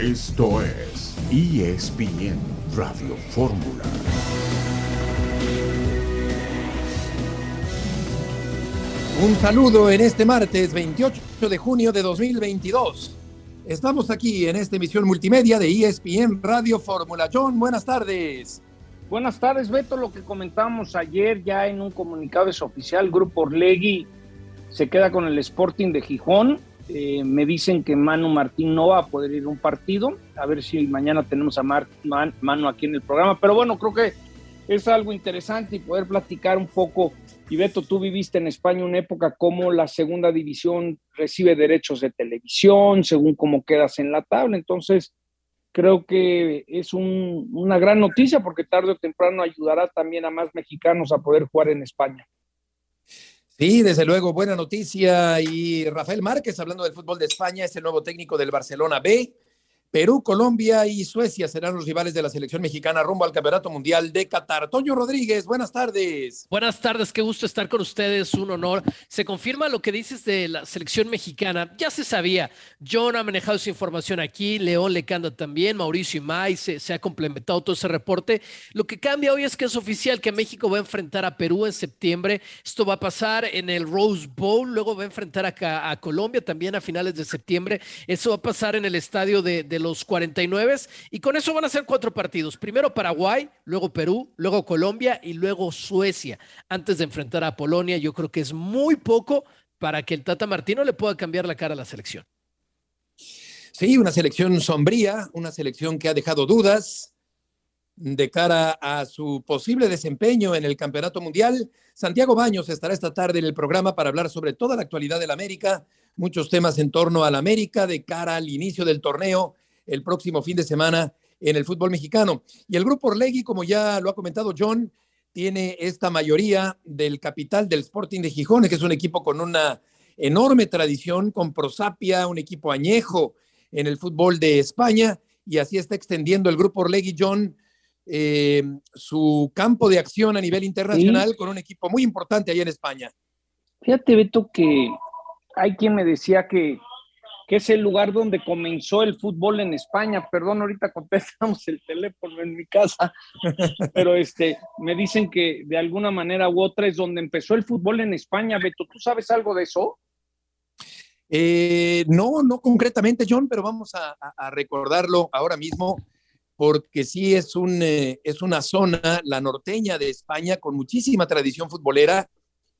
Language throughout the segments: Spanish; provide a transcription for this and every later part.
Esto es ESPN Radio Fórmula. Un saludo en este martes 28 de junio de 2022. Estamos aquí en esta emisión multimedia de ESPN Radio Fórmula. John, buenas tardes. Buenas tardes, Beto. Lo que comentamos ayer ya en un comunicado es oficial, Grupo Orlegui se queda con el Sporting de Gijón. Eh, me dicen que Manu Martín no va a poder ir a un partido. A ver si mañana tenemos a Manu aquí en el programa. Pero bueno, creo que es algo interesante y poder platicar un poco y Beto, tú viviste en España una época como la segunda división recibe derechos de televisión, según cómo quedas en la tabla. Entonces, creo que es una gran noticia porque tarde o temprano ayudará también a más mexicanos a poder jugar en España. Sí, desde luego, buena noticia. Y Rafael Márquez, hablando del fútbol de España, es el nuevo técnico del Barcelona B. Perú, Colombia y Suecia serán los rivales de la selección mexicana rumbo al Campeonato Mundial de Qatar. Toño Rodríguez, buenas tardes. Buenas tardes, qué gusto estar con ustedes, un honor. Se confirma lo que dices de la selección mexicana, ya se sabía. John ha manejado esa información aquí, León Lecanda también, Mauricio Imay, se, se ha complementado todo ese reporte. Lo que cambia hoy es que es oficial que México va a enfrentar a Perú en septiembre. Esto va a pasar en el Rose Bowl, luego va a enfrentar a, a Colombia también a finales de septiembre. Eso va a pasar en el estadio de los 49 y con eso van a ser cuatro partidos. Primero Paraguay, luego Perú, luego Colombia y luego Suecia. Antes de enfrentar a Polonia, yo creo que es muy poco para que el Tata Martino le pueda cambiar la cara a la selección. Sí, una selección sombría, una selección que ha dejado dudas de cara a su posible desempeño en el Campeonato Mundial. Santiago Baños estará esta tarde en el programa para hablar sobre toda la actualidad del América, muchos temas en torno al América de cara al inicio del torneo el próximo fin de semana en el fútbol mexicano. Y el grupo Orlegui, como ya lo ha comentado John, tiene esta mayoría del capital del Sporting de Gijón, que es un equipo con una enorme tradición, con prosapia, un equipo añejo en el fútbol de España, y así está extendiendo el grupo Orlegui, John, eh, su campo de acción a nivel internacional con un equipo muy importante allá en España. Fíjate, Beto, que hay quien me decía que que es el lugar donde comenzó el fútbol en España. Perdón, ahorita contestamos el teléfono en mi casa, pero este, me dicen que de alguna manera u otra es donde empezó el fútbol en España. Beto, ¿tú sabes algo de eso? Eh, no, no concretamente, John, pero vamos a, recordarlo ahora mismo porque sí es, un, eh, es una zona, la norteña de España, con muchísima tradición futbolera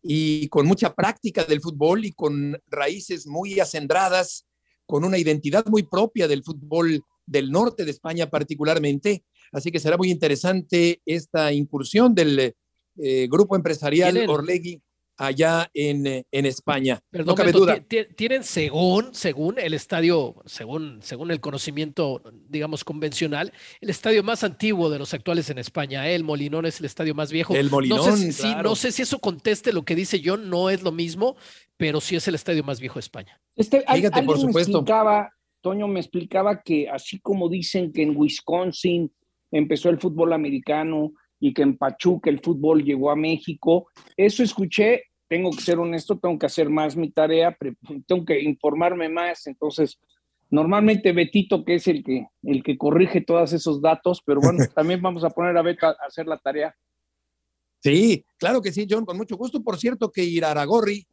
y con mucha práctica del fútbol y con raíces muy acendradas con una identidad muy propia del fútbol del norte de España particularmente. Así que será muy interesante esta incursión del eh, grupo empresarial Orlegui allá en, en España. no cabe duda. Tienen según, según el estadio, según, según el conocimiento, digamos, convencional, el estadio más antiguo de los actuales en España. El Molinón es el estadio más viejo. El Molinón, no sé, si, no sé si eso conteste lo que dice John, no es lo mismo, pero sí es el estadio más viejo de España. Este, Fíjate, por supuesto. Me explicaba, Toño me explicaba que así como dicen que en Wisconsin empezó el fútbol americano y que en Pachuca el fútbol llegó a México, eso escuché tengo que ser honesto, tengo que hacer más mi tarea, tengo que informarme más. Entonces, normalmente Betito, que es el que, el que corrige todos esos datos, pero bueno, también vamos a poner a Beto a hacer la tarea. Sí, claro que sí, John, con mucho gusto. Por cierto, que Iraragorri,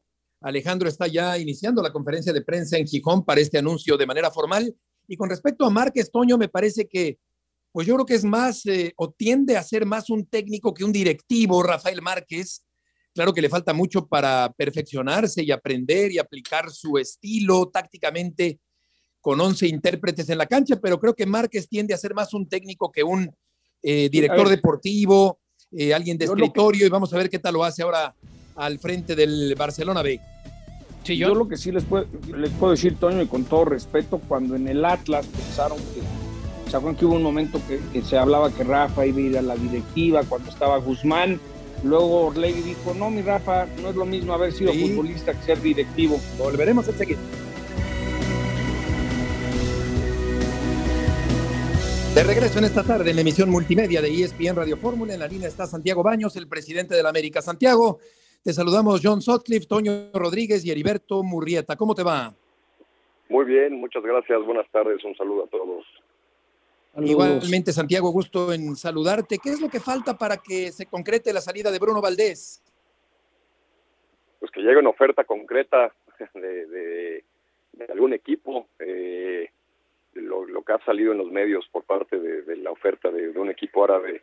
Alejandro está ya iniciando la conferencia de prensa en Gijón para este anuncio de manera formal. Y con respecto a Márquez Toño, me parece que, pues yo creo que es más, eh, o tiende a ser más un técnico que un directivo, Rafael Márquez Claro que le falta mucho para perfeccionarse y aprender y aplicar su estilo tácticamente con 11 intérpretes en la cancha, pero creo que Márquez tiende a ser más un técnico que un eh, director deportivo, eh, alguien de escritorio, y vamos a ver qué tal lo hace ahora al frente del Barcelona B. Sí, yo... lo que sí les puedo, les puedo decir, Toño, y con todo respeto, cuando en el Atlas pensaron que, ¿se acuerdan que hubo un momento que, que se hablaba que Rafa iba a ir a la directiva, cuando estaba Guzmán? Luego Orlegui dijo, no, mi Rafa, no es lo mismo haber sido futbolista que ser directivo. Volveremos a seguir. De regreso en esta tarde en la emisión multimedia de ESPN Radio Fórmula, en la línea está Santiago Baños, el presidente de la América. Santiago, te saludamos John Sotcliffe, Toño Rodríguez y Heriberto Murrieta. ¿Cómo te va? Muy bien, muchas gracias, buenas tardes, un saludo a todos. Igualmente, Santiago, gusto en saludarte. ¿Qué es lo que falta para que se concrete la salida de Bruno Valdés? Pues que llegue una oferta concreta de, algún equipo. Eh, lo, que ha salido en los medios por parte de, la oferta de, un equipo árabe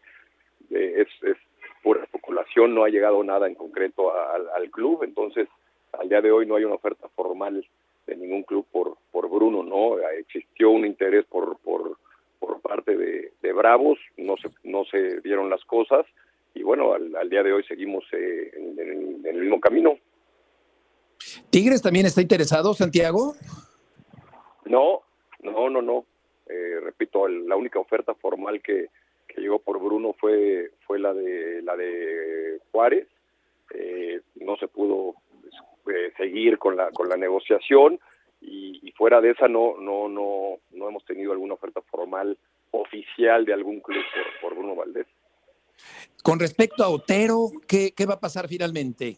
es, es, pura especulación, no ha llegado nada en concreto al club, entonces al día de hoy no hay una oferta formal de ningún club por, por Bruno, ¿no? Existió un interés por, por, por parte de, Bravos, no se, no se dieron las cosas y bueno, al, día de hoy seguimos eh, en, el mismo camino. ¿Tigres también está interesado, Santiago? No, no, no, no. Eh, repito, la única oferta formal que, que llegó por Bruno fue fue la de la de Juárez. Eh, no se pudo eh, seguir con la con la negociación y, fuera de esa no no no no hemos tenido alguna oferta formal oficial de algún club por, Bruno Valdés. Con respecto a Otero, ¿qué, qué va a pasar finalmente?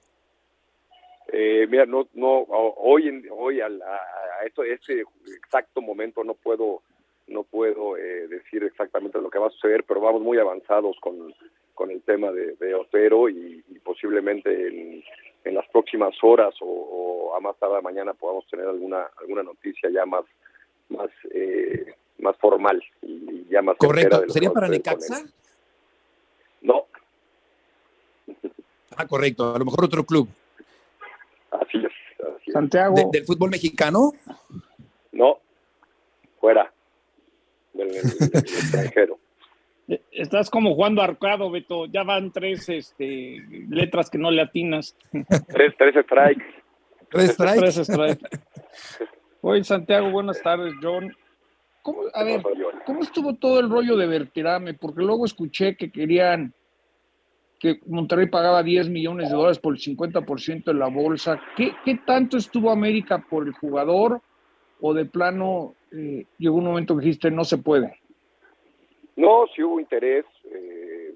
Eh, mira, no, no, hoy, en, hoy a, a, esto, ese exacto momento no puedo, no puedo eh, decir exactamente lo que va a suceder, pero vamos muy avanzados con, con el tema de, de Otero y, posiblemente en, en, las próximas horas o, a más tarde mañana podamos tener alguna alguna noticia ya más más eh, más formal y ya más correcto. sería para Necaxa no. Ah correcto. A lo mejor otro club. Así es, Santiago. Del fútbol mexicano no. Fuera del extranjero Estás como jugando arcado, Beto. Ya van tres este, letras que no le atinas. Tres, tres strikes. Tres strikes. Tres strikes. Oye, Santiago, buenas tardes, John. ¿Cómo, a ver, ¿cómo estuvo todo el rollo de Vertirame? Porque luego escuché que querían que Monterrey pagaba 10 millones de dólares por el 50% de la bolsa. ¿Qué, ¿Qué, tanto estuvo América por el jugador? ¿O de plano eh, llegó un momento que dijiste no se puede? No, sí hubo interés. Eh,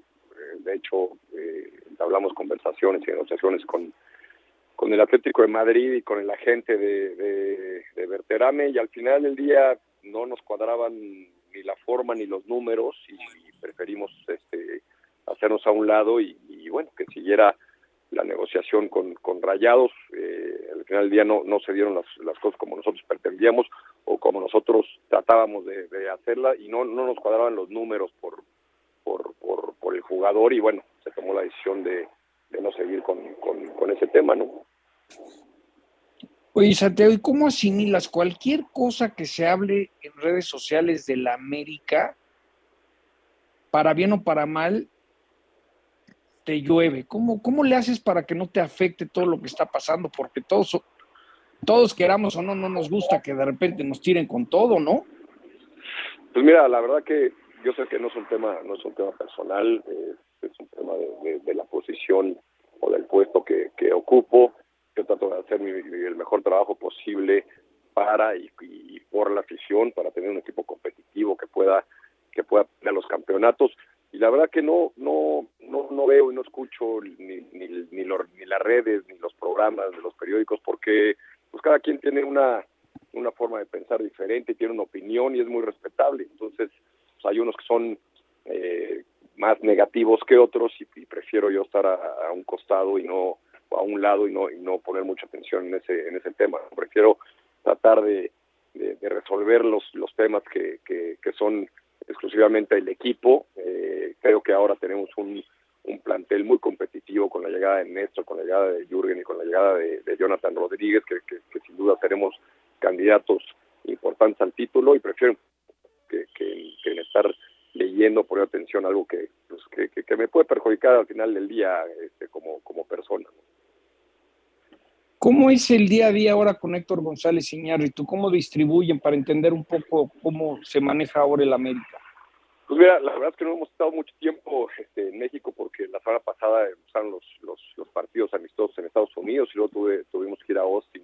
de hecho, eh, hablamos conversaciones y negociaciones con, con el Atlético de Madrid y con el agente de, de, Verterame y al final del día no nos cuadraban ni la forma ni los números y, preferimos este, hacernos a un lado y, y bueno, que siguiera la negociación con, con Rayados. Eh, al final del día no, no se dieron las, las cosas como nosotros pretendíamos o como nosotros tratábamos de, hacerla y no, no nos cuadraban los números por, por, por, el jugador y bueno, se tomó la decisión de, de no seguir con, con, ese tema, ¿no? Oye, Santiago, ¿y cómo asimilas cualquier cosa que se hable en redes sociales de la América, para bien o para mal, te llueve? ¿Cómo, ¿Cómo le haces para que no te afecte todo lo que está pasando? Porque todos, todos queramos o no, no nos gusta que de repente nos tiren con todo, ¿no? Pues mira, la verdad que yo sé que no es un tema, no es un tema personal, es un tema de, la posición o del puesto que, que ocupo. Yo trato de hacer el mejor trabajo posible para y, por la afición, para tener un equipo competitivo que pueda que pueda tener los campeonatos y la verdad que no no no, no veo y no escucho ni ni, ni, ni las redes ni los programas de los periódicos porque pues cada quien tiene una una forma de pensar diferente tiene una opinión y es muy respetable entonces pues, hay unos que son eh, más negativos que otros y, prefiero yo estar a, un costado y no a un lado y no y no poner mucha atención en ese en ese tema prefiero tratar de, de, resolver los los temas que, que, que son exclusivamente el equipo. Eh, creo que ahora tenemos un, un, plantel muy competitivo con la llegada de Néstor, con la llegada de Jürgen y con la llegada de, Jonathan Rodríguez, que, sin duda seremos candidatos importantes al título y prefiero que, que estar leyendo, poner atención algo que, pues, que, me puede perjudicar al final del día este, como, como persona. ¿Cómo es el día a día ahora con Héctor González tú ¿Cómo distribuyen para entender un poco cómo se maneja ahora el América? Pues mira, la verdad es que no hemos estado mucho tiempo este, en México porque la semana pasada empezaron los, los, los, partidos amistosos en Estados Unidos y luego tuve, tuvimos que ir a Austin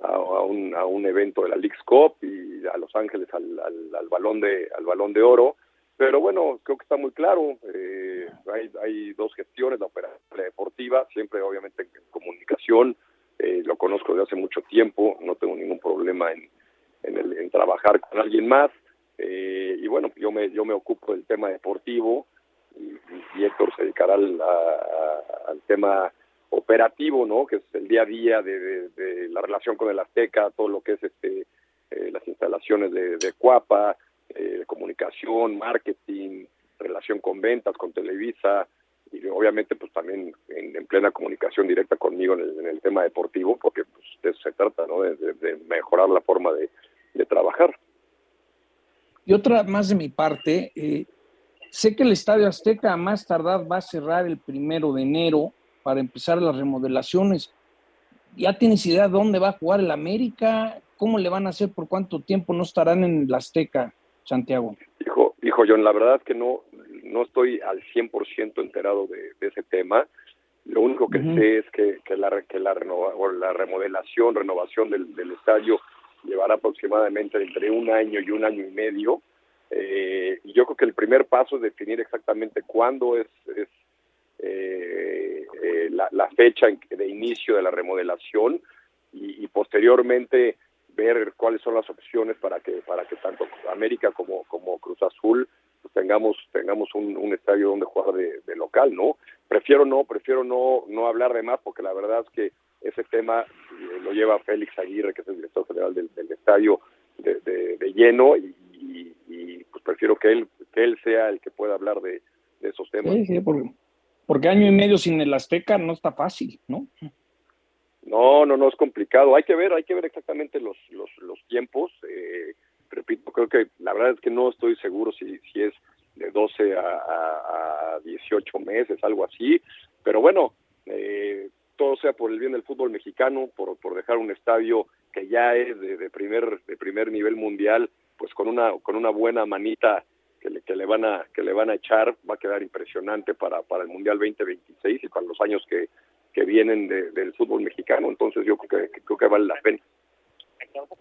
a, un, a un evento de la League's Cup y a Los Ángeles al, al, balón de al balón de oro. Pero bueno, creo que está muy claro. Eh, hay, hay dos gestiones, la operación deportiva, siempre obviamente en comunicación, eh, lo conozco desde hace mucho tiempo, no tengo ningún problema en, en, el, en trabajar con alguien más. Eh, y bueno, yo me, yo me ocupo del tema deportivo y, Héctor se dedicará al, al, tema operativo, ¿no? Que es el día a día de, de, la relación con el Azteca, todo lo que es este eh, las instalaciones de, de Cuapa, eh, comunicación, marketing, relación con ventas, con Televisa, y obviamente pues también en, plena comunicación directa conmigo en el, tema deportivo, porque pues de eso se trata, ¿no? De, mejorar la forma de, trabajar. Y otra más de mi parte, eh, sé que el Estadio Azteca a más tardar va a cerrar el primero de enero para empezar las remodelaciones. ¿Ya tienes idea de dónde va a jugar el América? ¿Cómo le van a hacer? ¿Por cuánto tiempo no estarán en el Azteca, Santiago? Hijo, hijo John, la verdad es que no, no estoy al 100% enterado de, ese tema. Lo único que sé es que, que, la, que la, la remodelación, renovación del, estadio llevará aproximadamente entre un año y un año y medio. Eh, yo creo que el primer paso es definir exactamente cuándo es, es eh, eh, la, fecha de inicio de la remodelación y, posteriormente ver cuáles son las opciones para que para que tanto América como como Cruz Azul tengamos tengamos un, un estadio donde jugar de, local, ¿no? Prefiero no, prefiero no no hablar de más porque la verdad es que ese tema eh, lo lleva Félix Aguirre, que es el director general del, estadio de, de, lleno y, pues prefiero que él que él sea el que pueda hablar de, esos temas. Sí, sí, porque, porque año y medio sin el Azteca no está fácil, ¿no? No, no, no es complicado. Hay que ver, hay que ver exactamente los los, los tiempos. Eh, repito, creo que la verdad es que no estoy seguro si, si es de 12 a, a 18 meses, algo así, pero bueno, eh, todo sea por el bien del fútbol mexicano, por, por dejar un estadio que ya es de, de, primer de primer nivel mundial, pues con una con una buena manita que le, que le van a que le van a echar, va a quedar impresionante para para el mundial 2026 y para los años que que vienen de, del fútbol mexicano, entonces yo creo que, creo que vale la pena.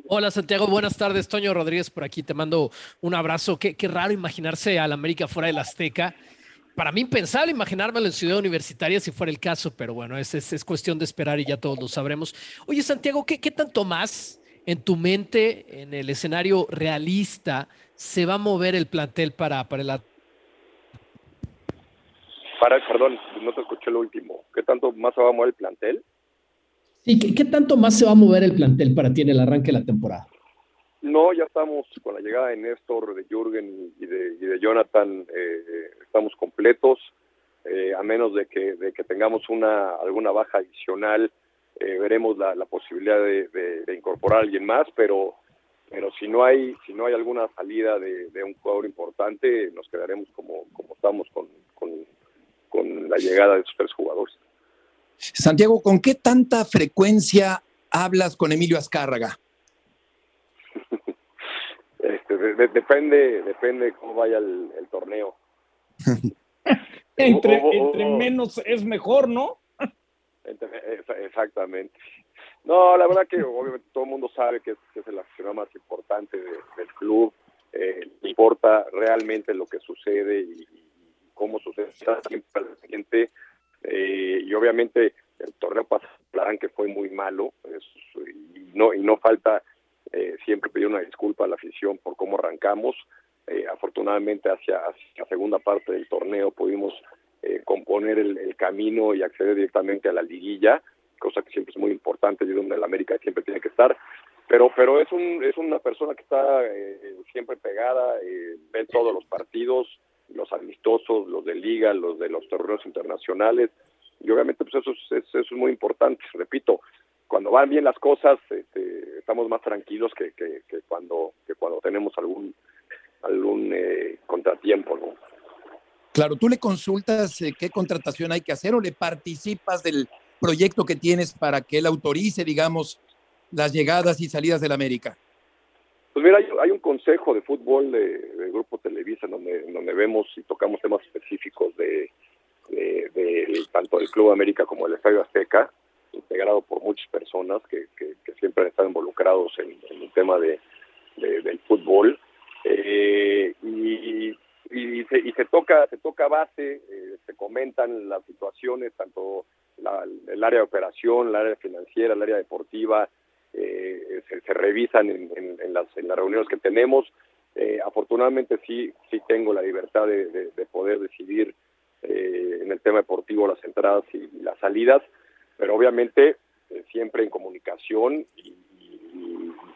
Hola Santiago, buenas tardes. Toño Rodríguez por aquí, te mando un abrazo. Qué, qué raro imaginarse al América fuera del Azteca. Para mí impensable imaginármelo en Ciudad Universitaria si fuera el caso, pero bueno, es, es, es cuestión de esperar y ya todos lo sabremos. Oye Santiago, ¿qué, ¿qué tanto más en tu mente, en el escenario realista, se va a mover el plantel para, para el para, perdón, no te escuché lo último. ¿Qué tanto más se va a mover el plantel? Sí, ¿qué, tanto más se va a mover el plantel para ti en el arranque de la temporada? No, ya estamos con la llegada de Néstor, de Jürgen y de, Jonathan, eh, estamos completos, eh, a menos de que, de que tengamos una alguna baja adicional, eh, veremos la, posibilidad de, incorporar a alguien más, pero pero si no hay si no hay alguna salida de, un jugador importante, nos quedaremos como, estamos con, con, con la llegada de esos tres jugadores. Santiago, ¿con qué tanta frecuencia hablas con Emilio Azcárraga? Depende, depende cómo vaya el, torneo. entre, entre menos es mejor, ¿no? exactamente. No, la verdad que obviamente todo el mundo sabe que es, el aficionado más importante del club. Eh, importa realmente lo que sucede y, cómo sucede siempre al siguiente eh, y obviamente el torneo pasado que fue muy malo y no y no falta eh, siempre pedir una disculpa a la afición por cómo arrancamos. Eh, afortunadamente hacia, la segunda parte del torneo pudimos componer el, camino y acceder directamente a la liguilla cosa que siempre es muy importante y donde el América siempre tiene que estar. Pero pero es un es una persona que está siempre pegada ve todos los partidos los amistosos, los de liga, los de los torneos internacionales, y obviamente pues eso es, eso es muy importante, repito, cuando van bien las cosas este, estamos más tranquilos que, que, cuando que cuando tenemos algún algún eh, contratiempo, ¿no? Claro, tú le consultas eh, qué contratación hay que hacer o le participas del proyecto que tienes para que él autorice, digamos, las llegadas y salidas del América. Pues mira, hay, un consejo de fútbol de, Grupo Televisa donde, donde vemos y tocamos temas específicos de, tanto del Club América como del Estadio Azteca, integrado por muchas personas que, siempre han estado involucrados en, el tema de, del fútbol. Eh, y, y, se, toca se toca base, eh, se comentan las situaciones, tanto el área de operación, el área financiera, el área deportiva, eh, se, revisan en, las, en las reuniones que tenemos. Eh, afortunadamente sí, sí tengo la libertad de, de, poder decidir eh, en el tema deportivo las entradas y, las salidas, pero obviamente eh, siempre en comunicación y,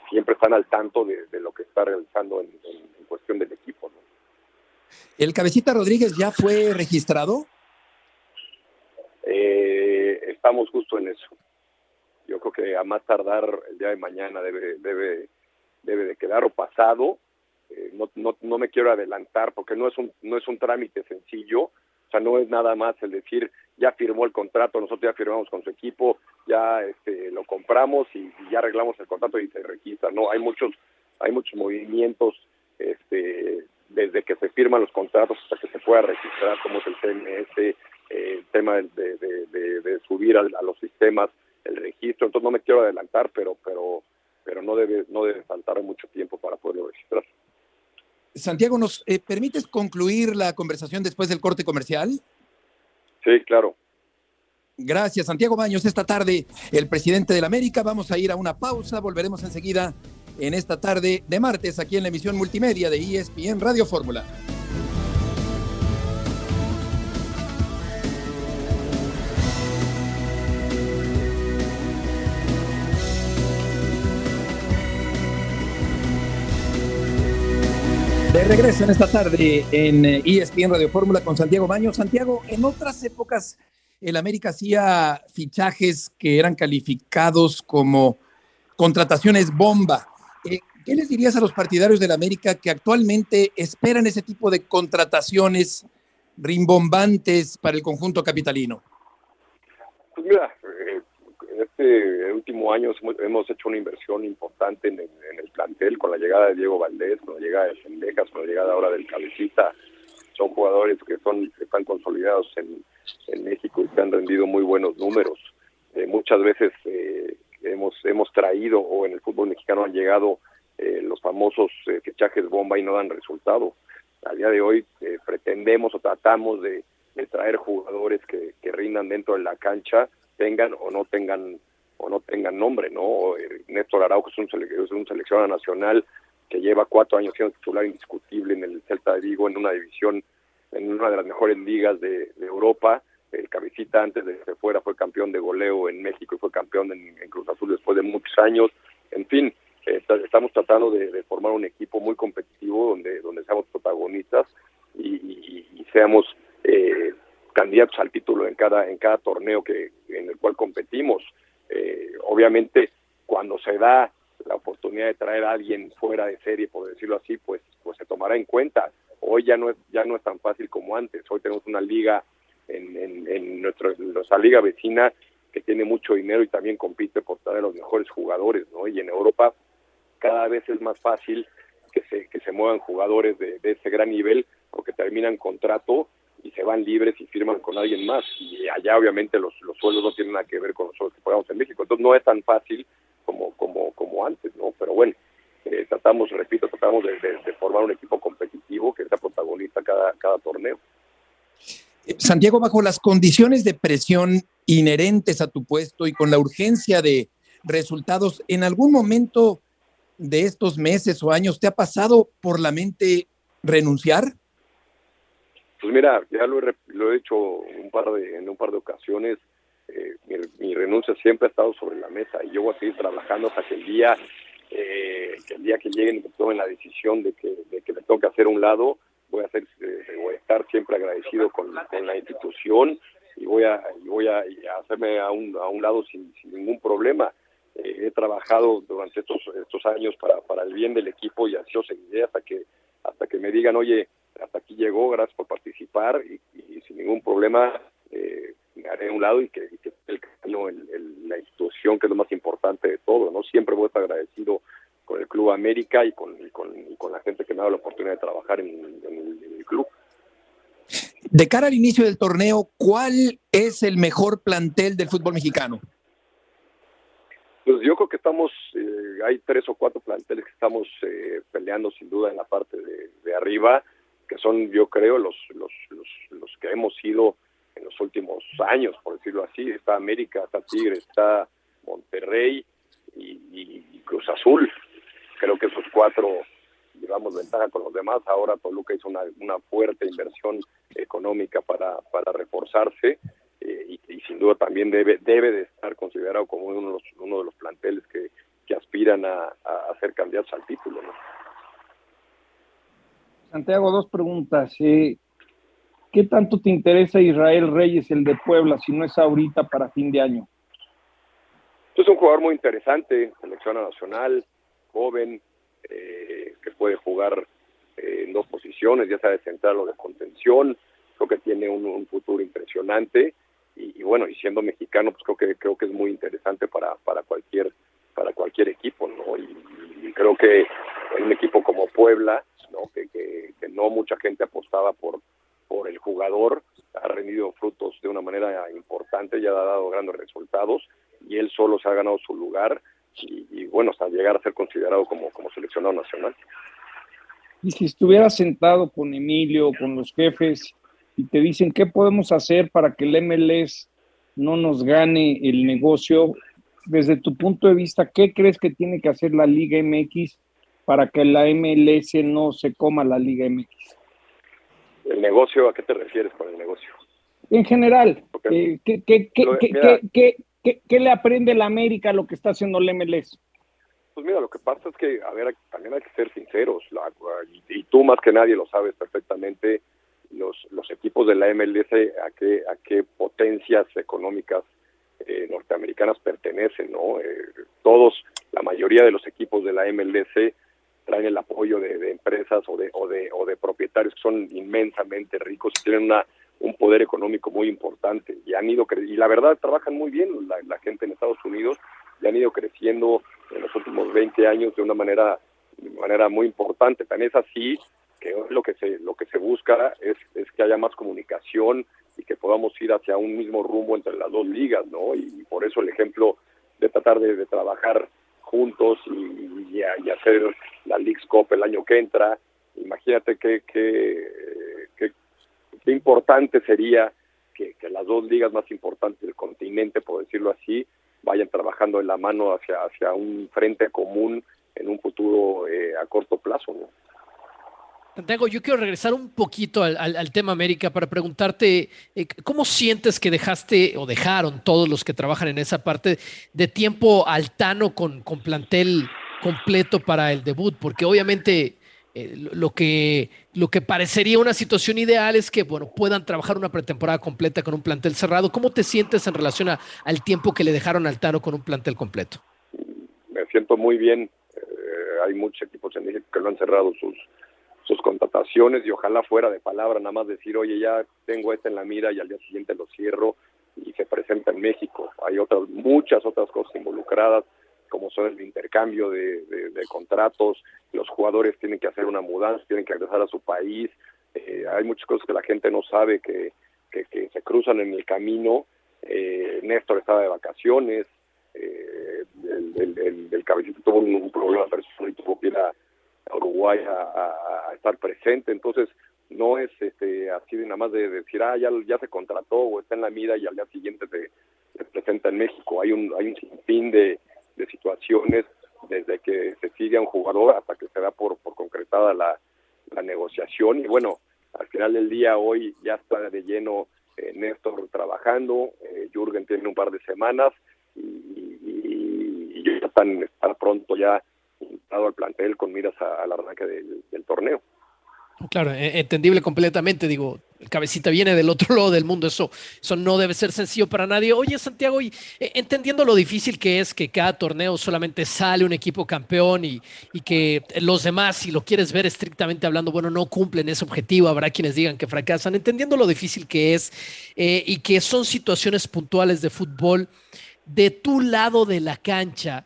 siempre están al tanto de, lo que está realizando en, cuestión del equipo. ¿El Cabecita Rodríguez ya fue registrado? estamos justo en eso. Yo creo que a más tardar el día de mañana debe, debe, debe de quedar o pasado eh, no, no, no me quiero adelantar porque no es un no es un trámite sencillo o sea no es nada más el decir ya firmó el contrato nosotros ya firmamos con su equipo ya este lo compramos y, ya arreglamos el contrato y se registra no hay muchos hay muchos movimientos este desde que se firman los contratos hasta que se pueda registrar como es el CMS eh, el tema de, de, de, subir a, a los sistemas el registro entonces no me quiero adelantar pero pero pero no debe no debe faltar mucho tiempo para poderlo registrar Santiago, ¿nos eh, permites concluir la conversación después del corte comercial? Sí, claro. Gracias, Santiago Baños. Esta tarde, el presidente de la América. Vamos a ir a una pausa. Volveremos enseguida en esta tarde de martes aquí en la emisión multimedia de ESPN Radio Fórmula. Regreso en esta tarde en ESPN eh, e Radio Fórmula con Santiago Baño. Santiago, en otras épocas el América hacía fichajes que eran calificados como contrataciones bomba. Eh, ¿Qué les dirías a los partidarios del América que actualmente esperan ese tipo de contrataciones rimbombantes para el conjunto capitalino? Pues mira, este último año hemos hecho una inversión importante en el, plantel con la llegada de Diego Valdés, con la llegada de Sendejas, con la llegada ahora del Cabecita. Son jugadores que son están consolidados en, México y que han rendido muy buenos números. Eh, muchas veces eh, hemos hemos traído o en el fútbol mexicano han llegado eh, los famosos fichajes bomba y no dan resultado. A día de hoy pretendemos o tratamos de, traer jugadores que, que rindan dentro de la cancha tengan o no tengan o no tengan nombre, ¿no? Eh, Néstor Araujo es un, un seleccionado nacional que lleva cuatro años siendo titular indiscutible en el Celta de Vigo, en una división, en una de las mejores ligas de, Europa. El cabecita antes de que fuera fue campeón de goleo en México y fue campeón en, Cruz Azul después de muchos años. En fin, estamos tratando de, formar un equipo muy competitivo donde, donde seamos protagonistas y, seamos eh, candidatos al título en cada en cada torneo que en el cual competimos. Eh, obviamente, cuando se da la oportunidad de traer a alguien fuera de serie, por decirlo así, pues pues se tomará en cuenta. Hoy ya no es ya no es tan fácil como antes. Hoy tenemos una liga en, en, nuestro, nuestra liga vecina que tiene mucho dinero y también compite por traer a los mejores jugadores, ¿no? Y en Europa cada vez es más fácil que se, que se muevan jugadores de, de ese gran nivel porque terminan contrato y se van libres y firman con alguien más. Y allá obviamente los, los sueldos no tienen nada que ver con los sueldos que pagamos en México. Entonces no es tan fácil como, como, como antes, ¿no? Pero bueno, eh, tratamos, repito, tratamos de, formar un equipo competitivo que sea protagonista cada, cada torneo. Santiago, bajo las condiciones de presión inherentes a tu puesto y con la urgencia de resultados, ¿en algún momento de estos meses o años te ha pasado por la mente renunciar? Pues mira, ya lo he, lo he hecho un par de, en un par de ocasiones. Eh, mi, renuncia siempre ha estado sobre la mesa y yo voy a seguir trabajando hasta que el día eh, que el día que lleguen y que tomen la decisión de que, de que me hacer un lado, voy a hacer, eh, estar siempre agradecido con, la institución y voy a y voy a, hacerme a un, a un lado sin, ningún problema. he trabajado durante estos estos años para, para el bien del equipo y así lo seguiré hasta que hasta que me digan, oye, hasta aquí llegó, gracias por participar y, sin ningún problema eh, me haré a un lado y que, el camino, la institución que es lo más importante de todo, ¿no? Siempre voy a estar agradecido con el Club América y con, con, la gente que me ha dado la oportunidad de trabajar en, el club. De cara al inicio del torneo, ¿cuál es el mejor plantel del fútbol mexicano? Pues yo creo que estamos, eh, hay tres o cuatro planteles que estamos eh, peleando sin duda en la parte de, de arriba que son, yo creo, los, los, los, los que hemos sido en los últimos años, por decirlo así. Está América, está Tigre, está Monterrey y, Cruz Azul. creo que esos cuatro llevamos ventaja con los demás. Ahora Toluca hizo una, una fuerte inversión económica para, para reforzarse eh, y, sin duda también debe, debe de estar considerado como uno de los, uno de los planteles que, que aspiran a, a, ser candidatos al título. Santiago, dos preguntas. Eh, ¿Qué tanto te interesa Israel Reyes, el de Puebla, si no es ahorita para fin de año? Es un jugador muy interesante, selección nacional, joven, eh, que puede jugar eh, en dos posiciones, ya sea de central o de contención. Creo que tiene un, futuro impresionante y, bueno, y siendo mexicano, pues creo que creo que es muy interesante para para cualquier para cualquier equipo, ¿no? Y, creo que en un equipo como Puebla, ¿no? Que, no mucha gente apostaba por por el jugador, ha rendido frutos de una manera importante, ya ha dado grandes resultados y él solo se ha ganado su lugar y, bueno, hasta llegar a ser considerado como, como seleccionado nacional. Y si estuviera sentado con Emilio, con los jefes, y te dicen qué podemos hacer para que el MLS no nos gane el negocio, desde tu punto de vista, ¿qué crees que tiene que hacer la Liga MX para que la MLS no se coma la Liga MX? ¿El negocio? ¿A qué te refieres con el negocio? En general, eh, ¿qué, qué, qué, ¿Qué, le aprende la América a lo que está haciendo el MLS? Pues mira, lo que pasa es que, a ver, también hay que ser sinceros, y, tú más que nadie lo sabes perfectamente, los, los equipos de la MLS a qué, a qué potencias económicas eh, norteamericanas pertenecen, ¿no? Eh, todos, la mayoría de los equipos de la MLS traen el apoyo de, empresas o de, o, de, o de propietarios que son inmensamente ricos y tienen una un poder económico muy importante y han ido y la verdad trabajan muy bien la, gente en Estados Unidos y han ido creciendo en los últimos 20 años de una manera de manera muy importante. Tan es así que lo que se lo que se busca es, es que haya más comunicación y que podamos ir hacia un mismo rumbo entre las dos ligas no y, por eso el ejemplo de tratar de, trabajar juntos y, y, hacer la League's Cup el año que entra imagínate que, que qué importante sería que, las dos ligas más importantes del continente, por decirlo así, vayan trabajando en la mano hacia, hacia un frente común en un futuro eh, a corto plazo. ¿no? Santiago, yo quiero regresar un poquito al, tema América para preguntarte, eh, ¿cómo sientes que dejaste o dejaron todos los que trabajan en esa parte de tiempo altano con, con plantel completo para el debut? Porque obviamente eh, lo, que, lo que parecería una situación ideal es que bueno, puedan trabajar una pretemporada completa con un plantel cerrado. ¿Cómo te sientes en relación al tiempo que le dejaron al Tano con un plantel completo? Me siento muy bien. Eh, hay muchos equipos en México que no han cerrado sus, sus contrataciones y ojalá fuera de palabra nada más decir, oye, ya tengo este en la mira y al día siguiente lo cierro y se presenta en México. Hay otras, muchas otras cosas involucradas como son el intercambio de, contratos, los jugadores tienen que hacer una mudanza, tienen que regresar a su país, eh, hay muchas cosas que la gente no sabe que, que, se cruzan en el camino, eh, Néstor estaba de vacaciones, eh, el, el, cabecito tuvo un, problema personal y tuvo que ir a, Uruguay a, estar presente, entonces no es este así de nada más de decir, ah, ya, ya se contrató o está en la mira y al día siguiente se, se presenta en México, hay un, hay un sinfín de, de situaciones desde que se sigue a un jugador hasta que se da por, concretada la, la negociación. Y bueno, al final del día hoy ya está de lleno eh, Néstor trabajando, eh, Jürgen tiene un par de semanas y, y, ya están, estar pronto ya dado al plantel con miras al arranque del torneo. Claro, e, entendible completamente. Digo, el cabecita viene del otro lado del mundo. Eso, eso no debe ser sencillo para nadie. Oye, Santiago, y, e, entendiendo lo difícil que es que cada torneo solamente sale un equipo campeón y, y, que los demás, si lo quieres ver estrictamente hablando, bueno, no cumplen ese objetivo. Habrá quienes digan que fracasan. Entendiendo lo difícil que es eh, y que son situaciones puntuales de fútbol, de tu lado de la cancha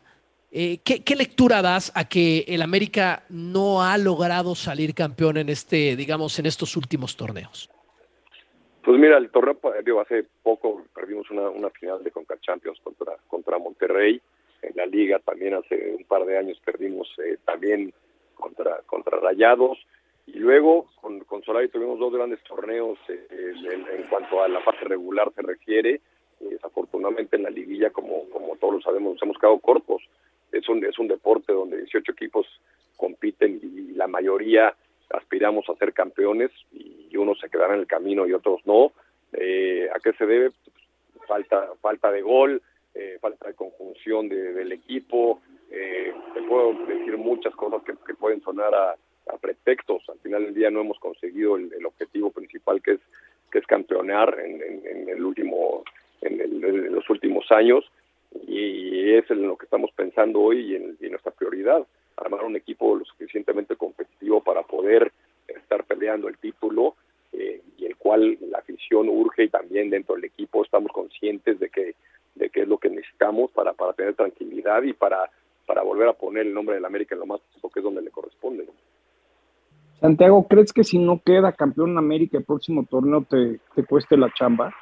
eh, ¿qué, lectura das a que el América no ha logrado salir campeón en este, digamos, en estos últimos torneos? Pues mira, el torneo, digo, hace poco perdimos una, una final de Conca Champions contra, contra Monterrey. En la liga también hace un par de años perdimos eh, también contra, contra Rayados. Y luego con, con Solari tuvimos dos grandes torneos eh, en, cuanto a la fase regular se refiere. desafortunadamente en la liguilla, como, como todos lo sabemos, nos hemos quedado cortos es un, es un deporte donde 18 equipos mayoría aspiramos a ser campeones y unos se quedarán en el camino y otros no. Eh, ¿A qué se debe? Falta, falta de gol, eh, falta de conjunción del equipo. Eh, te puedo decir muchas cosas que, pueden sonar a, pretextos. Al final del día no hemos conseguido el, objetivo principal que es que es campeonar en, el último en, los últimos años y es en lo que estamos pensando hoy y en, nuestra prioridad armar un equipo lo suficientemente competitivo para poder estar peleando el título eh, y el cual la afición urge y también dentro del equipo estamos conscientes de que de qué es lo que necesitamos para, para tener tranquilidad y para, para volver a poner el nombre del América en lo más que es donde le corresponde. Santiago, ¿crees que si no queda campeón en América el próximo torneo te, te cueste la chamba?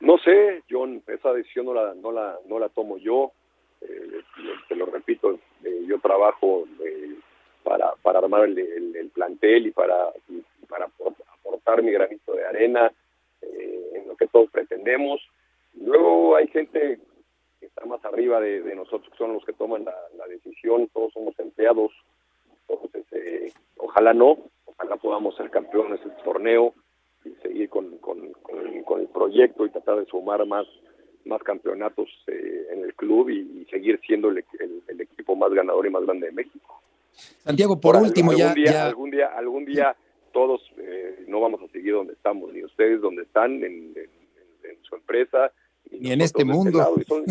No sé, John, esa decisión no la, no la, no la tomo yo. Eh, te lo repito, eh, yo trabajo eh, para, para armar el, el, plantel y para, para aportar mi granito de arena en lo que todos pretendemos. Luego hay gente que está más arriba de, nosotros, que son los que toman la, decisión, todos somos empleados, entonces eh, ojalá no, ojalá podamos ser campeones del torneo y seguir con, el proyecto y tratar de sumar más más campeonatos eh, en el club y, seguir siendo el, equipo más ganador y más grande de México. Santiago, por, último, algún ya, día, algún día, algún día todos eh, no vamos a seguir donde estamos, ni ustedes donde están en su empresa, ni en este mundo. son,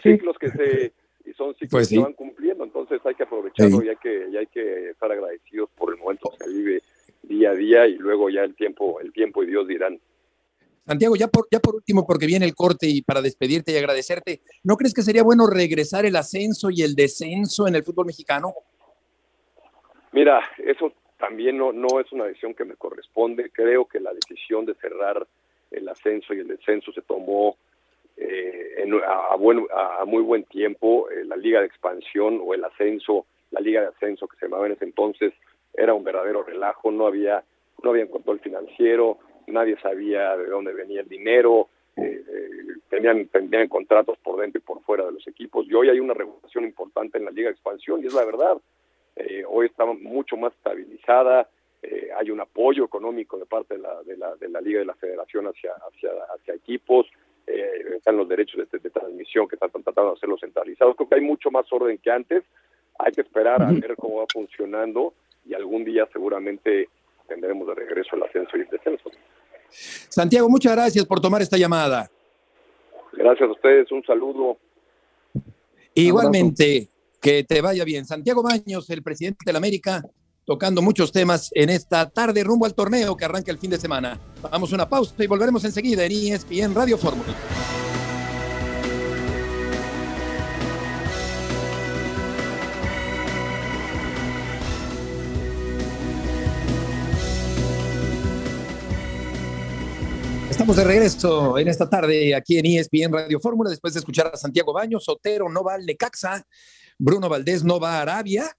ciclos que se y son ciclos pues que van cumpliendo, entonces hay que aprovecharlo y hay que hay que estar agradecidos por el momento que se vive día a día y luego ya el tiempo el tiempo y Dios dirán. Santiago, ya por, ya por último, porque viene el corte y para despedirte y agradecerte, ¿no crees que sería bueno regresar el ascenso y el descenso en el fútbol mexicano? Mira, eso también no, no es una decisión que me corresponde. Creo que la decisión de cerrar el ascenso y el descenso se tomó eh, a, buen, a, muy buen tiempo. Eh, la liga de expansión o el ascenso, la liga de ascenso que se llamaba en ese entonces, era un verdadero relajo, no había, no había control financiero, nadie sabía de dónde venía el dinero, eh, tenían, tenían contratos por dentro y por fuera de los equipos. Y hoy hay una regulación importante en la liga de expansión y es la verdad. hoy está mucho más estabilizada, eh, hay un apoyo económico de parte de la, de la, de la Liga de la Federación hacia, hacia, hacia equipos, eh, están los derechos de, transmisión que están tratando de hacerlos centralizados. Creo que hay mucho más orden que antes. Hay que esperar a ver cómo va funcionando y algún día seguramente tendremos de regreso el ascenso y el descenso. Santiago, muchas gracias por tomar esta llamada. Gracias a ustedes, un saludo. Igualmente, que te vaya bien. Santiago Baños, el presidente de la América, tocando muchos temas en esta tarde rumbo al torneo que arranca el fin de semana. Vamos a una pausa y volveremos enseguida en ESPN Radio Fórmula. Estamos de regreso en esta tarde aquí en ESPN Radio Fórmula después de escuchar a Santiago Baños, Sotero no va al Necaxa, Bruno Valdés no va a Arabia.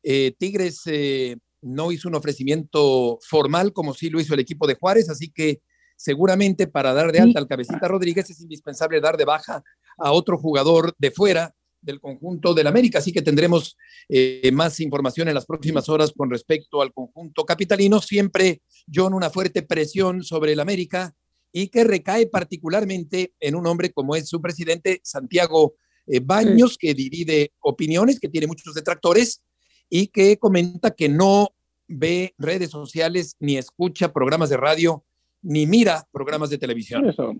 Eh, Tigres eh, no hizo un ofrecimiento formal como sí lo hizo el equipo de Juárez, así que seguramente para dar de alta al cabecita Rodríguez es indispensable dar de baja a otro jugador de fuera del conjunto del América, así que tendremos eh, más información en las próximas horas con respecto al conjunto capitalino, siempre John una fuerte presión sobre el América y que recae particularmente en un hombre como es su presidente Santiago Baños, que divide opiniones, que tiene muchos detractores, y que comenta que no ve redes sociales, ni escucha programas de radio, ni mira programas de televisión. Eso,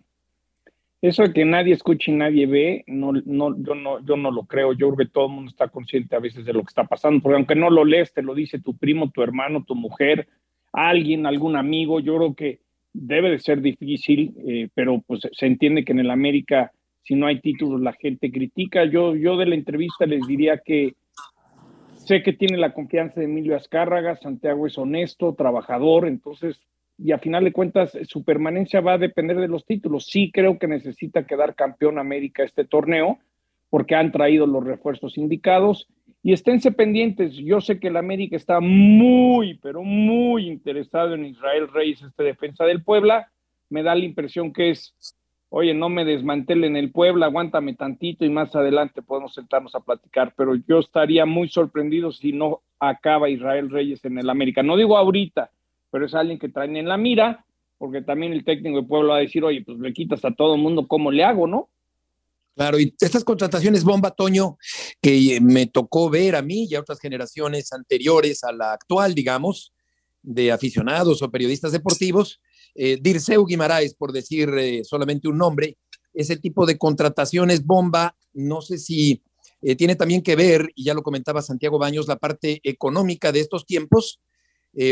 eso de que nadie escucha y nadie ve, no, no, yo, no, yo no lo creo. Yo creo que todo el mundo está consciente a veces de lo que está pasando, porque aunque no lo lees, te lo dice tu primo, tu hermano, tu mujer, alguien, algún amigo. Yo creo que debe de ser difícil, eh, pero pues se entiende que en el América, si no hay títulos, la gente critica. Yo, yo de la entrevista les diría que Sé que tiene la confianza de Emilio Azcárraga, Santiago es honesto, trabajador, entonces, y a final de cuentas, su permanencia va a depender de los títulos. Sí creo que necesita quedar campeón América este torneo, porque han traído los refuerzos indicados. Y esténse pendientes, yo sé que el América está muy, pero muy interesado en Israel Reyes, este defensa del Puebla. Me da la impresión que es oye, no me desmantelen el Puebla, aguántame tantito y más adelante podemos sentarnos a platicar, pero yo estaría muy sorprendido si no acaba Israel Reyes en el América. No digo ahorita, pero es alguien que traen en la mira, porque también el técnico de pueblo va a decir, oye, pues le quitas a todo el mundo, ¿cómo le hago, no? Claro, y estas contrataciones bomba, Toño, que me tocó ver a mí y a otras generaciones anteriores a la actual, digamos, de aficionados o periodistas deportivos, eh, Dirceu Guimaraes, por decir eh, solamente un nombre, ese tipo de contrataciones bomba, no sé si eh, tiene también que ver, y ya lo comentaba Santiago Baños, la parte económica de estos tiempos,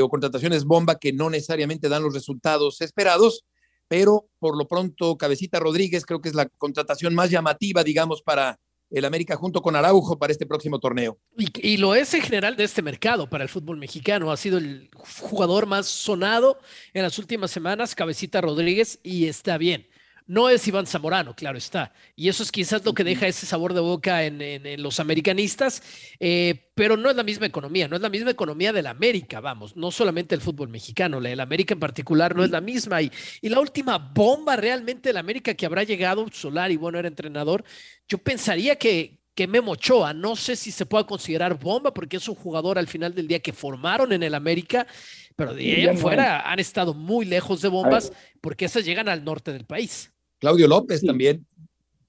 o contrataciones bomba que no necesariamente dan los resultados esperados, pero por lo pronto Cabecita Rodríguez creo que es la contratación más llamativa, digamos, para el América junto con Araujo para este próximo torneo. Y, lo es en general de este mercado para el fútbol mexicano. Ha sido el jugador más sonado en las últimas semanas, Cabecita Rodríguez, y está bien. No es Iván Zamorano, claro está. Y eso es quizás lo que deja ese sabor de boca en, los americanistas, eh, pero no es la misma economía, no es la misma economía de la América, vamos, no solamente el fútbol mexicano, la de América en particular no es la misma. Y, y la última bomba realmente de la América que habrá llegado, Solar y bueno, era entrenador, yo pensaría que, que Memo Ochoa, no sé si se pueda considerar bomba porque es un jugador al final del día que formaron en el América, pero de ahí afuera han estado muy lejos de bombas porque esas llegan al norte del país. Claudio López también,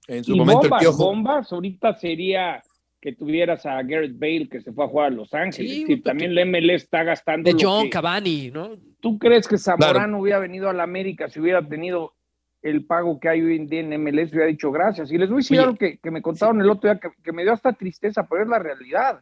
en su momento. Bombas, el bombas, ahorita sería que tuvieras a Garrett Bale que se fue a jugar a Los Ángeles. y también el ML está gastando. De John Cavani, ¿no? ¿Tú crees que Zamorano hubiera venido a la América si hubiera tenido el pago que hay hoy en día en MLS? Hubiera dicho gracias. Y les voy a decir algo que, me contaron el otro día que, me dio hasta tristeza, pero es la realidad.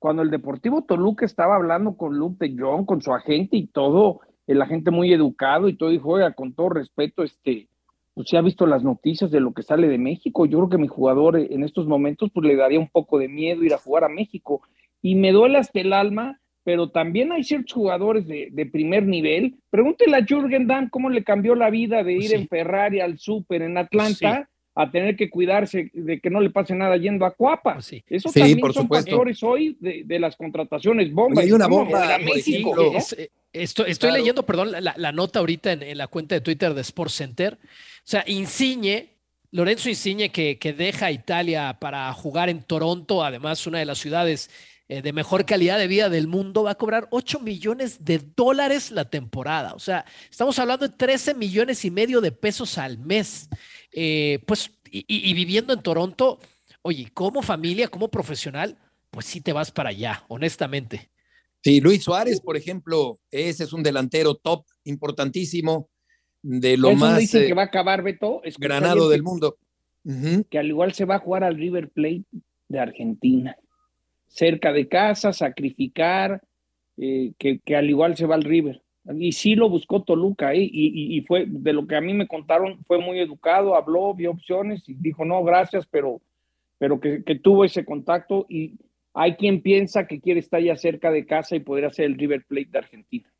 Cuando el Deportivo Toluca estaba hablando con Luke de John, con su agente y todo, el agente muy educado y todo, dijo, oiga, con todo respeto, este, pues si ha visto las noticias de lo que sale de México. Yo creo que mi jugador en estos momentos pues le daría un poco de miedo ir a jugar a México. Y me duele hasta el alma, pero también hay ciertos jugadores de, primer nivel. Pregúntele a Jürgen Damm cómo le cambió la vida de ir en Ferrari al súper en Atlanta. A tener que cuidarse de que no le pase nada yendo a Cuapa. Pues Eso también son factores hoy de, las contrataciones bomba. Hay una bomba México. Eh, estoy, leyendo, perdón, la, nota ahorita en, en, la cuenta de Twitter de Sports Center o sea, Insigne, Lorenzo Insigne, que, que deja Italia para jugar en Toronto, además una de las ciudades eh, de mejor calidad de vida del mundo, va a cobrar 8 millones de dólares la temporada. O sea, estamos hablando de 13 millones y medio de pesos al mes. Eh, pues, y, viviendo en Toronto, oye, como familia, como profesional, pues sí te vas para allá, honestamente. Sí, Luis Suárez, por ejemplo, ese es un delantero top, importantísimo de lo más dicen que va a acabar Beto granado del mundo que al igual se va a jugar al River Plate de Argentina cerca de casa sacrificar eh, que, al igual se va al River y sí lo buscó Toluca ¿eh? y, fue de lo que a mí me contaron fue muy educado habló vio opciones y dijo no gracias pero pero que, tuvo ese contacto y hay quien piensa que quiere estar ya cerca de casa y poder hacer el River Plate de Argentina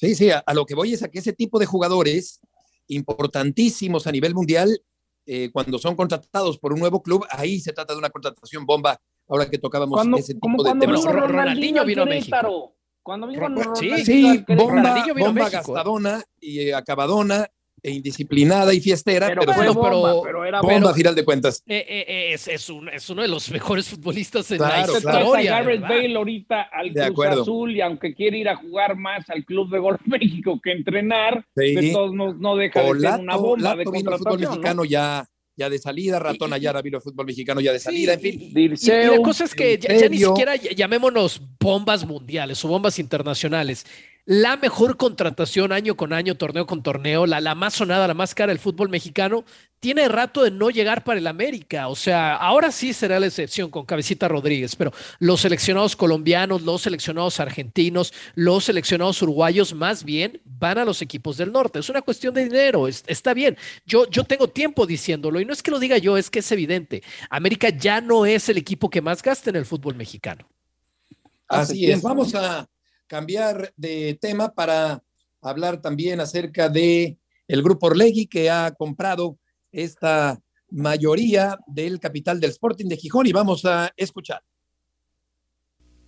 Sí, sí, a, lo que voy es a que ese tipo de jugadores importantísimos a nivel mundial, eh, cuando son contratados por un nuevo club, ahí se trata de una contratación bomba. Ahora que tocábamos ese tipo de temas. Ronaldinho vino a México. Cuando vino sí, sí, bomba, bomba gastadona y acabadona e indisciplinada y fiestera, pero, fue bomba, bomba a final de cuentas. Eh, eh, es, es, uno de los mejores futbolistas en la historia. Garrett Bale ahorita al Cruz Azul y aunque quiere ir a jugar más al Club de Golf México que entrenar, de todos no, no deja de ser una bomba de vino el fútbol mexicano ya ya de salida, Ratón Ayara vino fútbol mexicano ya de salida, en fin. Y, la cosa es que ya, ni siquiera llamémonos bombas mundiales o bombas internacionales la mejor contratación año con año, torneo con torneo, la, la más sonada, la más cara del fútbol mexicano, tiene rato de no llegar para el América. O sea, ahora sí será la excepción con Cabecita Rodríguez, pero los seleccionados colombianos, los seleccionados argentinos, los seleccionados uruguayos, más bien van a los equipos del norte. Es una cuestión de dinero, está bien. Yo, yo tengo tiempo diciéndolo y no es que lo diga yo, es que es evidente. América ya no es el equipo que más gasta en el fútbol mexicano. Así es, vamos a cambiar de tema para hablar también acerca de el grupo Orlegui que ha comprado esta mayoría del capital del Sporting de Gijón y vamos a escuchar.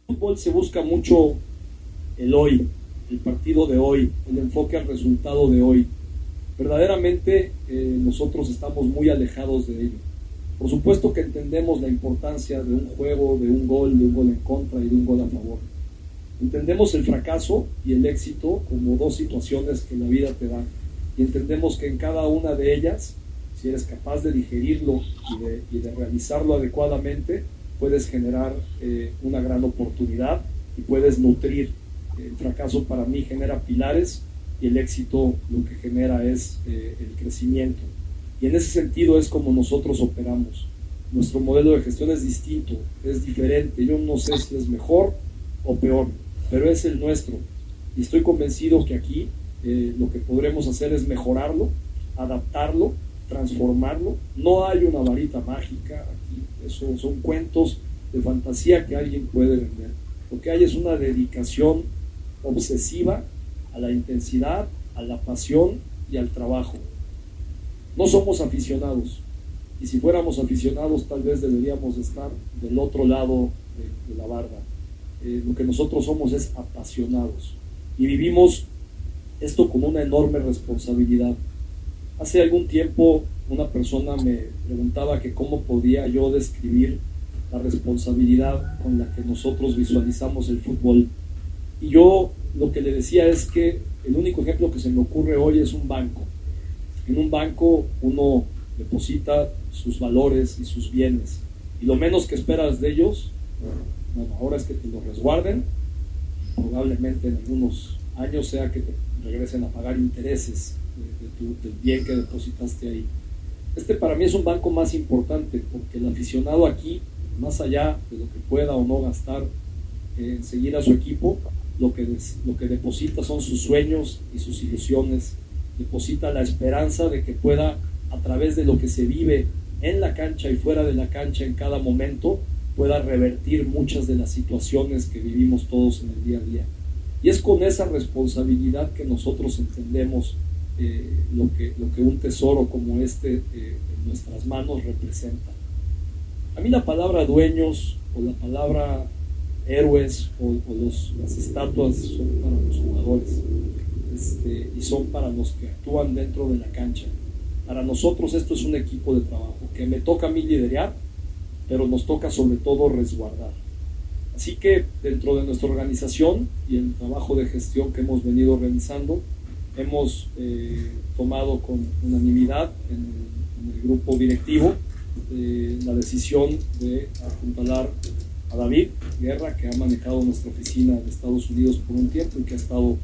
En fútbol se busca mucho el hoy, el partido de hoy, el enfoque al resultado de hoy. Verdaderamente eh, nosotros estamos muy alejados de ello. Por supuesto que entendemos la importancia de un juego, de un gol, de un gol en contra y de un gol a favor Entendemos el fracaso y el éxito como dos situaciones que la vida te da. Y entendemos que en cada una de ellas, si eres capaz de digerirlo y de, realizarlo adecuadamente, puedes generar eh, una gran oportunidad y puedes nutrir. El fracaso para mí genera pilares y el éxito lo que genera es eh, el crecimiento. Y en ese sentido es como nosotros operamos. Nuestro modelo de gestión es distinto, es diferente. Yo no sé si es mejor o peor, pero es el nuestro. Y estoy convencido que aquí eh, lo que podremos hacer es mejorarlo, adaptarlo, transformarlo. No hay una varita mágica aquí, son cuentos de fantasía que alguien puede vender. Lo que hay es una dedicación obsesiva a la intensidad, a la pasión y al trabajo. No somos aficionados. Y si fuéramos aficionados, tal vez deberíamos estar del otro lado de, la barda. Eh, lo que nosotros somos es apasionados. Y vivimos esto con una enorme responsabilidad. Hace algún tiempo una persona me preguntaba que cómo podía yo describir la responsabilidad con la que nosotros visualizamos el fútbol. Y yo lo que le decía es que el único ejemplo que se me ocurre hoy es un banco. En un banco uno deposita sus valores y sus bienes. Y lo menos que esperas de ellos, bueno, ahora es que te lo resguarden. Probablemente en algunos años sea que te regresen a pagar intereses del bien que depositaste ahí. Este para mí es un banco más importante porque el aficionado aquí, más allá de lo que pueda o no gastar en seguir a su equipo, lo que, lo que deposita son sus sueños y sus ilusiones, deposita la esperanza de que pueda, a través de lo que se vive en la cancha y fuera de la cancha en cada momento, pueda revertir muchas de las situaciones que vivimos todos en el día a día. Y es con esa responsabilidad que nosotros entendemos eh, lo, que, lo que un tesoro como este eh, en nuestras manos representa. A mí la palabra dueños o la palabra héroes o, las estatuas son para los jugadores este, y son para los que actúan dentro de la cancha. Para nosotros esto es un equipo de trabajo que me toca a mí liderar, pero nos toca sobre todo resguardar. Así que dentro de nuestra organización y el trabajo de gestión que hemos venido realizando, hemos eh, tomado con unanimidad en, el grupo directivo eh, la decisión de apuntalar a David Guerra, que ha manejado nuestra oficina de Estados Unidos por un tiempo y que ha estado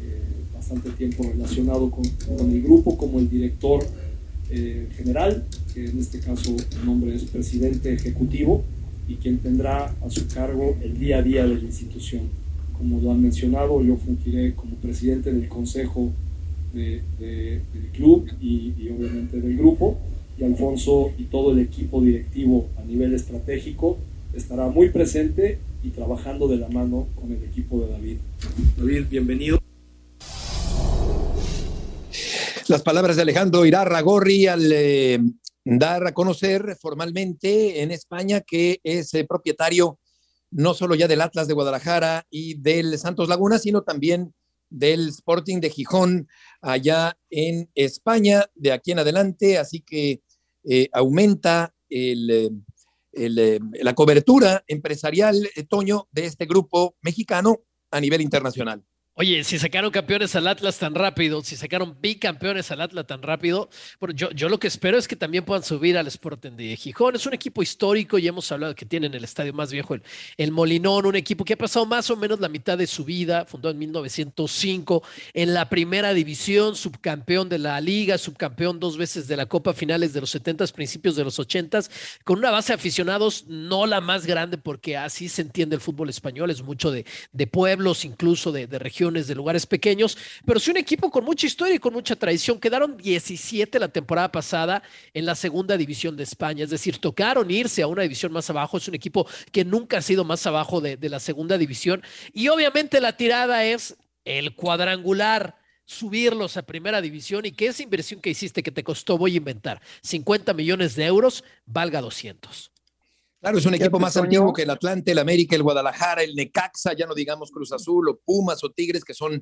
eh, bastante tiempo relacionado con, el grupo como el director eh, general, que en este caso el nombre es presidente ejecutivo y quien tendrá a su cargo el día a día de la institución. Como lo han mencionado, yo fungiré como presidente del consejo del club y, y obviamente del grupo, y Alfonso y todo el equipo directivo a nivel estratégico estará muy presente y trabajando de la mano con el equipo de David. David, bienvenido. Las palabras de Alejandro Irarra Gorri al eh, dar a conocer formalmente en España que es eh, propietario no solo ya del Atlas de Guadalajara y del Santos Laguna, sino también del Sporting de Gijón allá en España de aquí en adelante. Así que eh, aumenta el la cobertura empresarial, Toño, de este grupo mexicano a nivel internacional. Oye, si sacaron campeones al Atlas tan rápido, si sacaron bicampeones al Atlas tan rápido, yo, yo lo que espero es que también puedan subir al Sporting de Gijón. Es un equipo histórico, y hemos hablado que tienen el estadio más viejo, el, el, Molinón, un equipo que ha pasado más o menos la mitad de su vida, fundó en 1905, en la primera división, subcampeón de la liga, subcampeón dos veces de la Copa finales de los 70 principios de los 80 con una base de aficionados no la más grande, porque así se entiende el fútbol español, es mucho de, de pueblos, incluso de, de regiones de lugares pequeños, pero sí un equipo con mucha historia y con mucha tradición. Quedaron 17 la temporada pasada en la segunda división de España, es decir, tocaron irse a una división más abajo. Es un equipo que nunca ha sido más abajo de, de la segunda división. Y obviamente la tirada es el cuadrangular subirlos a primera división y que esa inversión que hiciste que te costó, voy a inventar, 50 millones de euros, valga 200. Claro, es un equipo más antiguo que el Atlante, el América, el Guadalajara, el Necaxa, ya no digamos Cruz Azul o Pumas o Tigres, que son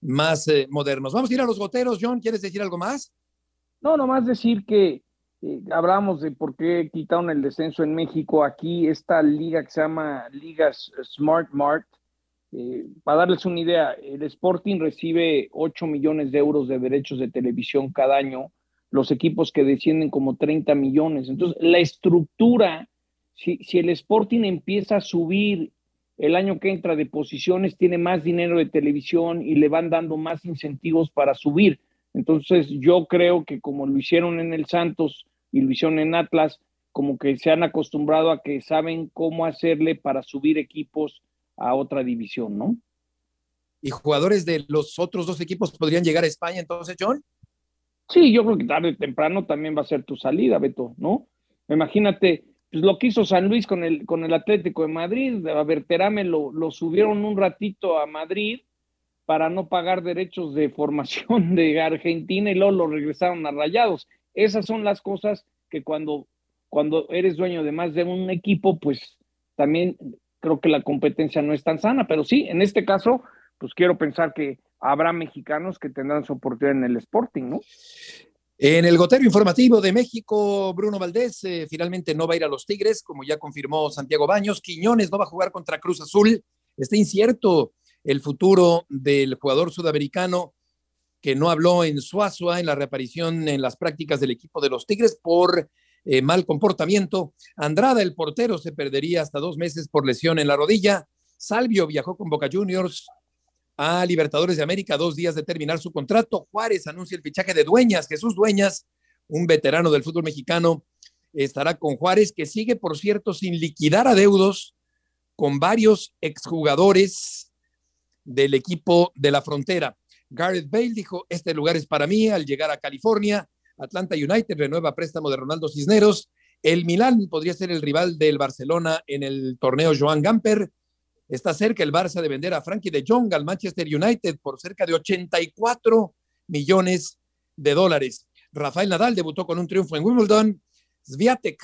más eh, modernos. Vamos a ir a los goteros, John, ¿quieres decir algo más? No, nomás decir que eh, hablamos de por qué quitaron el descenso en México. Aquí esta liga que se llama Liga Smart Mart Eh, para darles una idea, el Sporting recibe 8 millones de euros de derechos de televisión cada año, los equipos que descienden como 30 millones. Entonces, la estructura, si, si el Sporting empieza a subir el año que entra de posiciones, tiene más dinero de televisión y le van dando más incentivos para subir. Entonces, yo creo que como lo hicieron en el Santos y lo hicieron en Atlas, como que se han acostumbrado a que saben cómo hacerle para subir equipos a otra división, ¿no? ¿Y jugadores de los otros dos equipos podrían llegar a España entonces, John? Sí, yo creo que tarde o temprano también va a ser tu salida, Beto, ¿no? Imagínate, lo que hizo San Luis con el, con el Atlético de Madrid, a ver, Terame lo, lo subieron un ratito a Madrid para no pagar derechos de formación de Argentina y luego lo regresaron a Rayados. Esas son las cosas que cuando, cuando eres dueño de más de un equipo, pues también creo que la competencia no es tan sana, pero sí, en este caso, pues quiero pensar que habrá mexicanos que tendrán su oportunidad en el Sporting, ¿no? En el gotero informativo de México, Bruno Valdés eh, finalmente no va a ir a los Tigres, como ya confirmó Santiago Baños. Quiñones no va a jugar contra Cruz Azul. Está incierto el futuro del jugador sudamericano que no habló en Suazua en la reaparición en las prácticas del equipo de los Tigres por eh, mal comportamiento. Andrada, el portero, se perdería hasta dos meses por lesión en la rodilla. Salvio viajó con Boca Juniors a Libertadores de América dos días de terminar su contrato. Juárez anuncia el fichaje de Dueñas, Jesús Dueñas, un veterano del fútbol mexicano, estará con Juárez, que sigue, por cierto, sin liquidar adeudos con varios exjugadores del equipo de la frontera. Gareth Bale dijo, este lugar es para mí al llegar a California. Atlanta United renueva préstamo de Ronaldo Cisneros. El Milán podría ser el rival del Barcelona en el torneo Joan Gamper. Está cerca el Barça de vender a Frankie de Jong al Manchester United por cerca de 84 millones de dólares. Rafael Nadal debutó con un triunfo en Wimbledon. Sviatek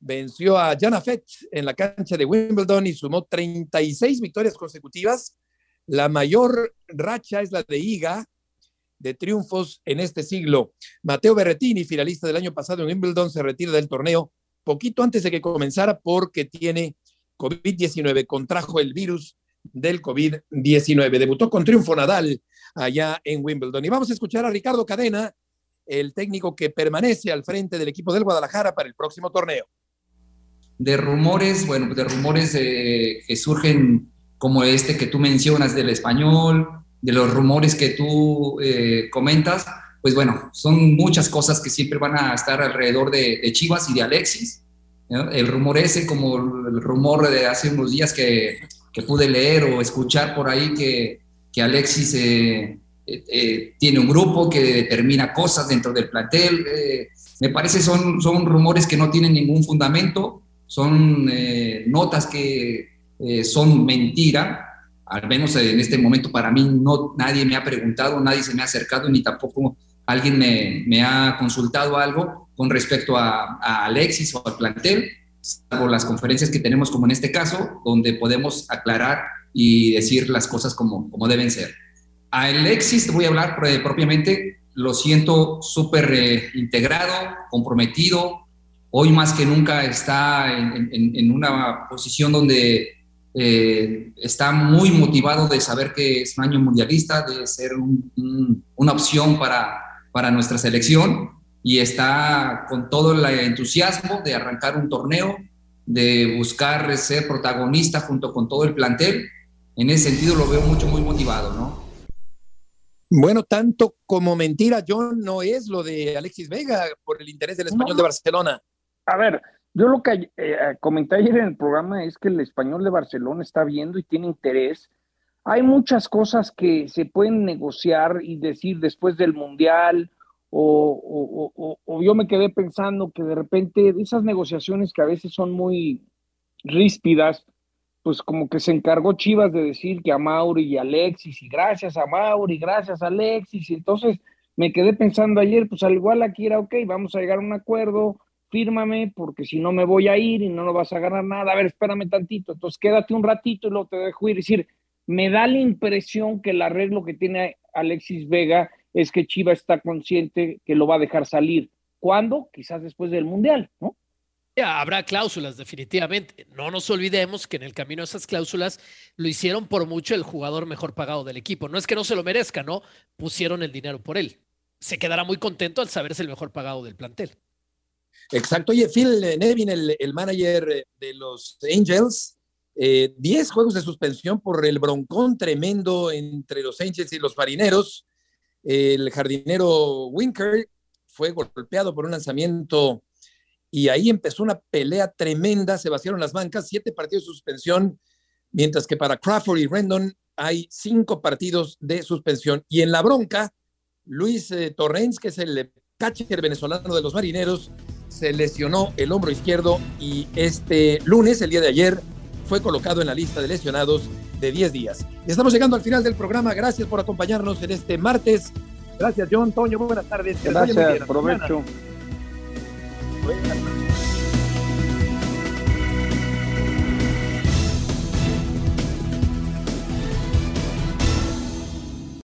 venció a Jana Fett en la cancha de Wimbledon y sumó 36 victorias consecutivas. La mayor racha es la de Iga, de triunfos en este siglo. Mateo Berretini, finalista del año pasado en Wimbledon, se retira del torneo poquito antes de que comenzara porque tiene COVID-19, contrajo el virus del COVID-19. Debutó con triunfo Nadal allá en Wimbledon. Y vamos a escuchar a Ricardo Cadena, el técnico que permanece al frente del equipo del Guadalajara para el próximo torneo. De rumores, bueno, de rumores que surgen como este que tú mencionas del español, de los rumores que tú eh, comentas, pues bueno, son muchas cosas que siempre van a estar alrededor de, Chivas y de Alexis. El rumor ese, como el rumor de hace unos días que, que pude leer o escuchar por ahí que, que Alexis eh, eh, tiene un grupo que determina cosas dentro del plantel. me parece son, son rumores que no tienen ningún fundamento, son notas que son mentira. Al menos en este momento para mí no nadie me ha preguntado, nadie se me ha acercado ni tampoco alguien me, me ha consultado algo con respecto a, Alexis o al plantel, salvo las conferencias que tenemos como en este caso, donde podemos aclarar y decir las cosas como, como deben ser. A Alexis voy a hablar propiamente, lo siento súper eh, integrado, comprometido, hoy más que nunca está en, una posición donde eh, está muy motivado de saber que es un año mundialista, de ser una opción para, para nuestra selección y está con todo el entusiasmo de arrancar un torneo, de buscar ser protagonista junto con todo el plantel. En ese sentido lo veo mucho, muy motivado, ¿no? Bueno, tanto como mentira, John, no es lo de Alexis Vega por el interés del español de Barcelona. A ver, yo lo que eh, eh, comenté ayer en el programa es que el español de Barcelona está viendo y tiene interés. Hay muchas cosas que se pueden negociar y decir después del Mundial, o, yo me quedé pensando que de repente esas negociaciones que a veces son muy ríspidas, pues como que se encargó Chivas de decir que a Mauri y Alexis, y gracias a Mauri, gracias a Alexis, y entonces me quedé pensando ayer, pues al igual aquí era, ok, vamos a llegar a un acuerdo, fírmame porque si no me voy a ir y no lo vas a ganar nada. A ver, espérame tantito. Entonces quédate un ratito y luego te dejo ir. Es decir, me da la impresión que el arreglo que tiene Alexis Vega es que Chiva está consciente que lo va a dejar salir. ¿Cuándo? Quizás después del Mundial, ¿no? Habrá cláusulas, definitivamente. No nos olvidemos que en el camino de esas cláusulas lo hicieron por mucho el jugador mejor pagado del equipo. No es que no se lo merezca, ¿no? Pusieron el dinero por él. Se quedará muy contento al saberse el mejor pagado del plantel. Exacto. Oye, Phil Nevin, el, el manager de los Angels, 10 eh, juegos de suspensión por el broncón tremendo entre los Angels y los marineros. El jardinero Winker fue golpeado por un lanzamiento y ahí empezó una pelea tremenda, se vaciaron las bancas, siete partidos de suspensión, mientras que para Crawford y Rendon hay cinco partidos de suspensión. Y en la bronca, Luis eh, Torrens, que es el catcher venezolano de los marineros, se lesionó el hombro izquierdo y este lunes, el día de ayer, fue colocado en la lista de lesionados de 10 días. Estamos llegando al final del programa. Gracias por acompañarnos en este martes. Gracias, John, Toño. Buenas tardes. Gracias, provecho. Buenas